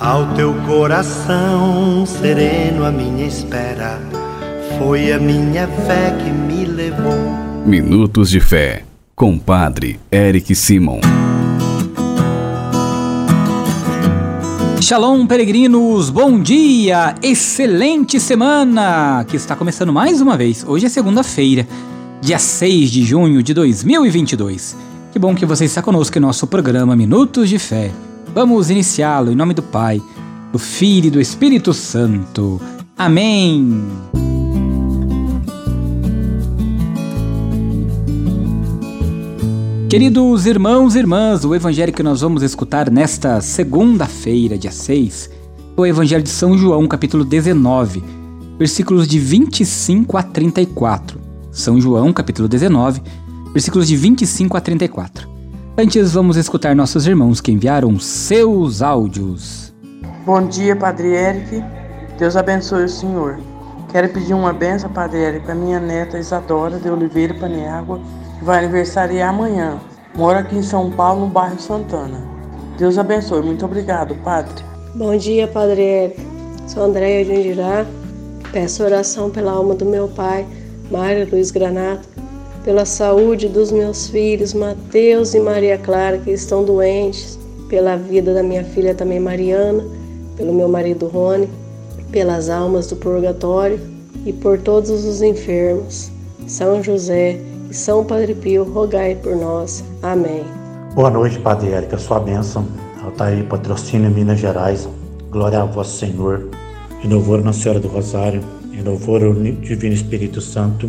Ao teu coração sereno, a minha espera foi a minha fé que me levou. Minutos de Fé, com Padre Eric Simon. Shalom, peregrinos, bom dia, excelente semana, que está começando mais uma vez. Hoje é segunda-feira, dia 6 de junho de 2022. Que bom que você está conosco em nosso programa Minutos de Fé. Vamos iniciá-lo em nome do Pai, do Filho e do Espírito Santo. Amém. Queridos irmãos e irmãs, o evangelho que nós vamos escutar nesta segunda-feira, dia 6, é o evangelho de São João, capítulo 19, versículos de 25 a 34. São João, capítulo 19, versículos de 25 a 34. Antes, vamos escutar nossos irmãos que enviaram seus áudios. Bom dia, Padre Eric. Deus abençoe o senhor. Quero pedir uma benção, Padre Eric, para minha neta Isadora de Oliveira Paniágua, que vai aniversariar amanhã. Mora aqui em São Paulo, no bairro Santana. Deus abençoe. Muito obrigado, Padre. Bom dia, Padre Eric. Sou Andréia de Indirá. Peço oração pela alma do meu pai, Mário Luiz Granato pela saúde dos meus filhos Mateus e Maria Clara que estão doentes, pela vida da minha filha também Mariana, pelo meu marido Rony, pelas almas do purgatório e por todos os enfermos. São José e São Padre Pio, rogai por nós. Amém. Boa noite, Padre Érica, sua bênção. Altair Patrocínio, Minas Gerais. Glória a vosso Senhor. Em louvor Nossa Senhora do Rosário. Em louvor ao Divino Espírito Santo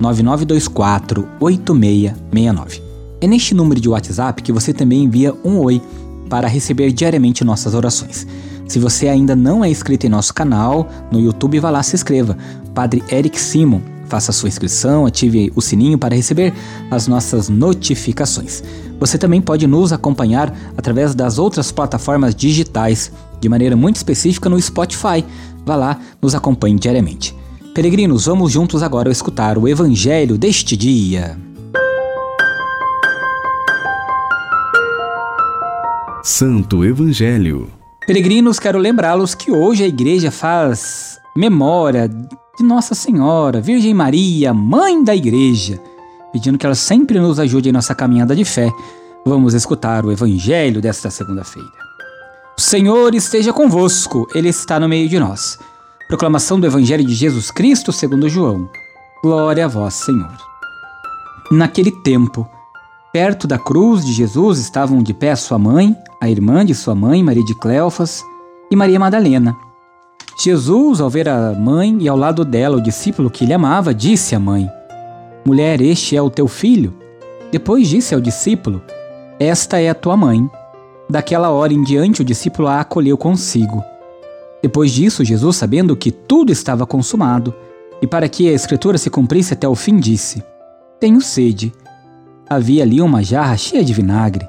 9924 8669. É neste número de WhatsApp que você também envia um oi para receber diariamente nossas orações. Se você ainda não é inscrito em nosso canal no YouTube, vá lá se inscreva. Padre Eric Simon. Faça sua inscrição, ative o sininho para receber as nossas notificações. Você também pode nos acompanhar através das outras plataformas digitais, de maneira muito específica no Spotify. Vá lá, nos acompanhe diariamente. Peregrinos, vamos juntos agora escutar o Evangelho deste dia. Santo Evangelho. Peregrinos, quero lembrá-los que hoje a igreja faz memória de Nossa Senhora, Virgem Maria, Mãe da Igreja, pedindo que ela sempre nos ajude em nossa caminhada de fé. Vamos escutar o Evangelho desta segunda-feira. O Senhor esteja convosco, Ele está no meio de nós. Proclamação do Evangelho de Jesus Cristo segundo João. Glória a vós, Senhor. Naquele tempo, perto da cruz de Jesus estavam de pé sua mãe, a irmã de sua mãe, Maria de Cleofas, e Maria Madalena. Jesus, ao ver a mãe e ao lado dela o discípulo que lhe amava, disse à mãe: Mulher, este é o teu filho. Depois disse ao discípulo: Esta é a tua mãe. Daquela hora em diante, o discípulo a acolheu consigo. Depois disso, Jesus, sabendo que tudo estava consumado, e para que a escritura se cumprisse até o fim, disse: Tenho sede. Havia ali uma jarra cheia de vinagre.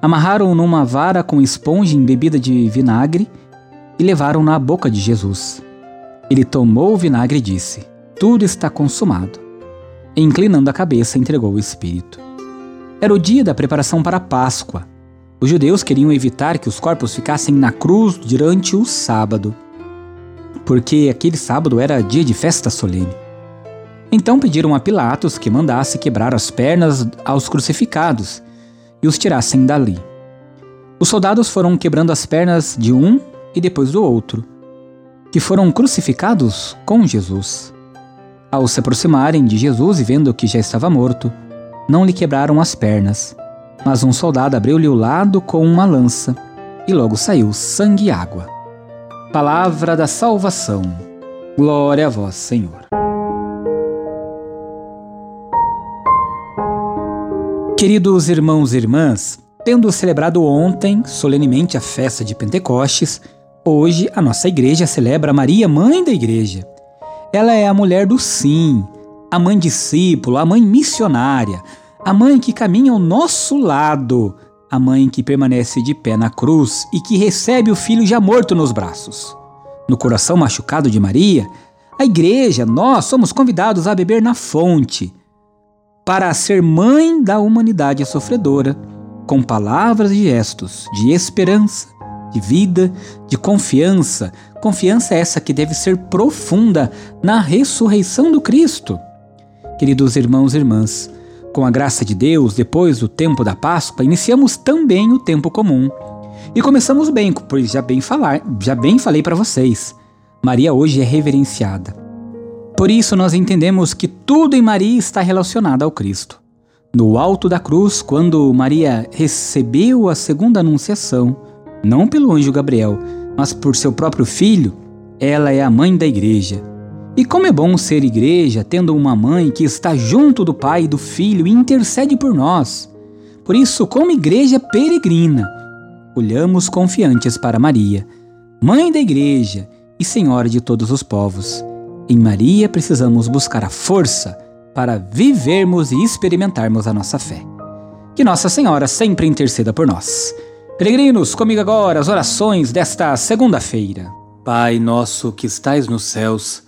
Amarraram numa vara com esponja embebida de vinagre e levaram-na à boca de Jesus. Ele tomou o vinagre e disse: Tudo está consumado. E, inclinando a cabeça, entregou o Espírito. Era o dia da preparação para a Páscoa. Os judeus queriam evitar que os corpos ficassem na cruz durante o sábado, porque aquele sábado era dia de festa solene. Então pediram a Pilatos que mandasse quebrar as pernas aos crucificados e os tirassem dali. Os soldados foram quebrando as pernas de um e depois do outro, que foram crucificados com Jesus. Ao se aproximarem de Jesus e vendo que já estava morto, não lhe quebraram as pernas mas um soldado abriu-lhe o lado com uma lança, e logo saiu sangue e água. Palavra da salvação. Glória a vós, Senhor. Queridos irmãos e irmãs, tendo celebrado ontem solenemente a festa de Pentecostes, Hoje a nossa igreja celebra Maria, mãe da igreja. Ela é a mulher do sim, a mãe discípula, a mãe missionária, a mãe que caminha ao nosso lado, a mãe que permanece de pé na cruz e que recebe o filho já morto nos braços. No coração machucado de Maria, a igreja, nós somos convidados a beber na fonte, para ser mãe da humanidade sofredora, com palavras e gestos de esperança, de vida, de confiança. Confiança essa que deve ser profunda na ressurreição do Cristo. Queridos irmãos e irmãs, com a graça de Deus, depois do tempo da Páscoa, iniciamos também o tempo comum. E começamos bem, pois já bem falar, já bem falei para vocês. Maria hoje é reverenciada. Por isso nós entendemos que tudo em Maria está relacionado ao Cristo. No alto da cruz, quando Maria recebeu a segunda anunciação, não pelo anjo Gabriel, mas por seu próprio filho, ela é a mãe da igreja. E como é bom ser igreja tendo uma mãe que está junto do Pai e do Filho e intercede por nós. Por isso, como igreja peregrina, olhamos confiantes para Maria, mãe da igreja e senhora de todos os povos. Em Maria precisamos buscar a força para vivermos e experimentarmos a nossa fé. Que Nossa Senhora sempre interceda por nós. Peregrinos, comigo agora as orações desta segunda-feira. Pai nosso que estais nos céus,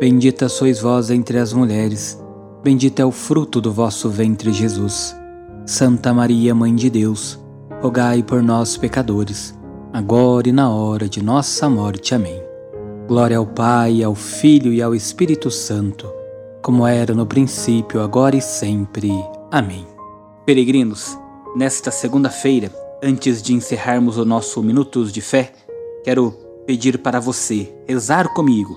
Bendita sois vós entre as mulheres, bendito é o fruto do vosso ventre, Jesus. Santa Maria, Mãe de Deus, rogai por nós, pecadores, agora e na hora de nossa morte. Amém. Glória ao Pai, ao Filho e ao Espírito Santo, como era no princípio, agora e sempre. Amém. Peregrinos, nesta segunda-feira, Antes de encerrarmos o nosso Minutos de Fé, quero pedir para você rezar comigo,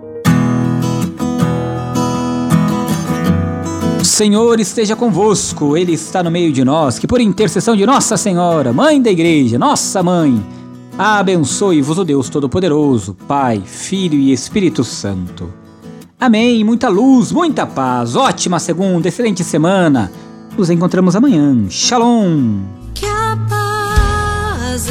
Senhor esteja convosco, Ele está no meio de nós, que por intercessão de Nossa Senhora, Mãe da Igreja, nossa Mãe, abençoe-vos o Deus Todo-Poderoso, Pai, Filho e Espírito Santo. Amém. Muita luz, muita paz, ótima segunda, excelente semana. Nos encontramos amanhã. Shalom. Que a paz